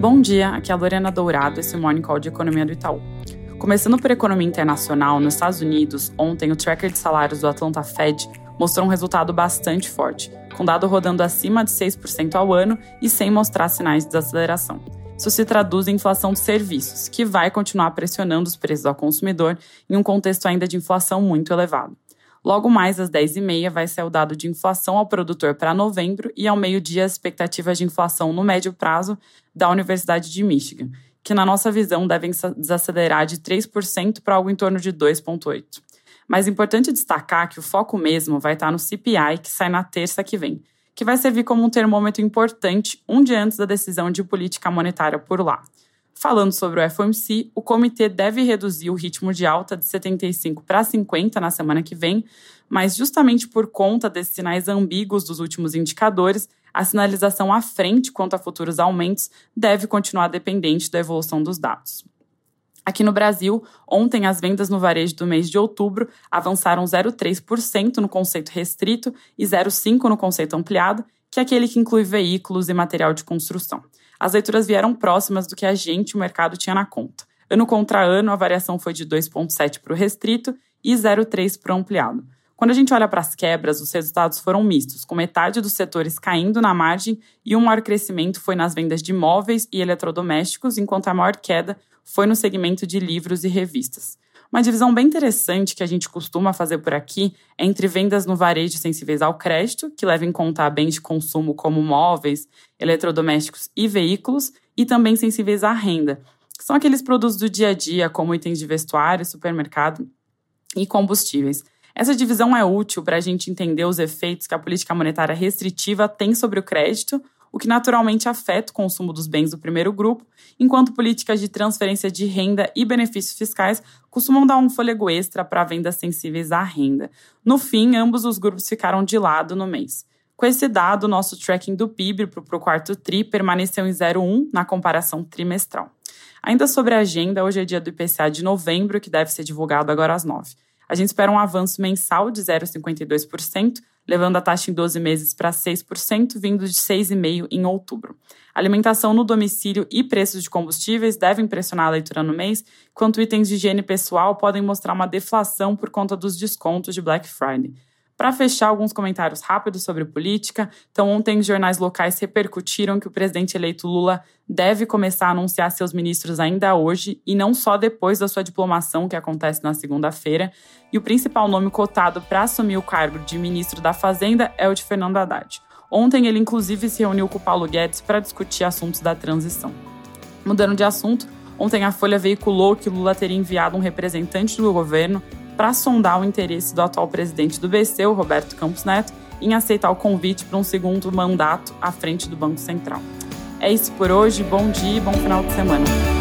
Bom dia, aqui é a Lorena Dourado, esse Morning Call de Economia do Itaú. Começando por economia internacional, nos Estados Unidos, ontem o tracker de salários do Atlanta Fed mostrou um resultado bastante forte, com dado rodando acima de 6% ao ano e sem mostrar sinais de desaceleração. Isso se traduz em inflação de serviços, que vai continuar pressionando os preços ao consumidor em um contexto ainda de inflação muito elevado. Logo mais às 10h30 vai ser o dado de inflação ao produtor para novembro e ao meio-dia as expectativas de inflação no médio prazo da Universidade de Michigan, que na nossa visão devem desacelerar de 3% para algo em torno de 2,8%. Mas é importante destacar que o foco mesmo vai estar no CPI, que sai na terça que vem, que vai servir como um termômetro importante um dia antes da decisão de política monetária por lá. Falando sobre o FOMC, o comitê deve reduzir o ritmo de alta de 75 para 50 na semana que vem, mas justamente por conta desses sinais ambíguos dos últimos indicadores, a sinalização à frente quanto a futuros aumentos deve continuar dependente da evolução dos dados. Aqui no Brasil, ontem as vendas no varejo do mês de outubro avançaram 0,3% no conceito restrito e 0,5% no conceito ampliado, que é aquele que inclui veículos e material de construção as leituras vieram próximas do que a gente, o mercado, tinha na conta. Ano contra ano, a variação foi de 2,7 para o restrito e 0,3 para o ampliado. Quando a gente olha para as quebras, os resultados foram mistos, com metade dos setores caindo na margem e um maior crescimento foi nas vendas de móveis e eletrodomésticos, enquanto a maior queda foi no segmento de livros e revistas. Uma divisão bem interessante que a gente costuma fazer por aqui é entre vendas no varejo sensíveis ao crédito, que leva em conta bens de consumo como móveis, eletrodomésticos e veículos, e também sensíveis à renda, que são aqueles produtos do dia a dia, como itens de vestuário, supermercado e combustíveis. Essa divisão é útil para a gente entender os efeitos que a política monetária restritiva tem sobre o crédito, o que naturalmente afeta o consumo dos bens do primeiro grupo, enquanto políticas de transferência de renda e benefícios fiscais costumam dar um fôlego extra para vendas sensíveis à renda. No fim, ambos os grupos ficaram de lado no mês. Com esse dado, nosso tracking do PIB para o quarto TRI permaneceu em 0,1 na comparação trimestral. Ainda sobre a agenda, hoje é dia do IPCA de novembro, que deve ser divulgado agora às 9. A gente espera um avanço mensal de 0,52%, levando a taxa em 12 meses para 6%, vindo de 6,5% em outubro. Alimentação no domicílio e preços de combustíveis devem pressionar a leitura no mês, enquanto itens de higiene pessoal podem mostrar uma deflação por conta dos descontos de Black Friday. Para fechar, alguns comentários rápidos sobre política. Então, ontem os jornais locais repercutiram que o presidente eleito Lula deve começar a anunciar seus ministros ainda hoje e não só depois da sua diplomação, que acontece na segunda-feira. E o principal nome cotado para assumir o cargo de ministro da Fazenda é o de Fernando Haddad. Ontem ele inclusive se reuniu com o Paulo Guedes para discutir assuntos da transição. Mudando de assunto, ontem a Folha veiculou que Lula teria enviado um representante do governo para sondar o interesse do atual presidente do BC, o Roberto Campos Neto, em aceitar o convite para um segundo mandato à frente do Banco Central. É isso por hoje, bom dia e bom final de semana.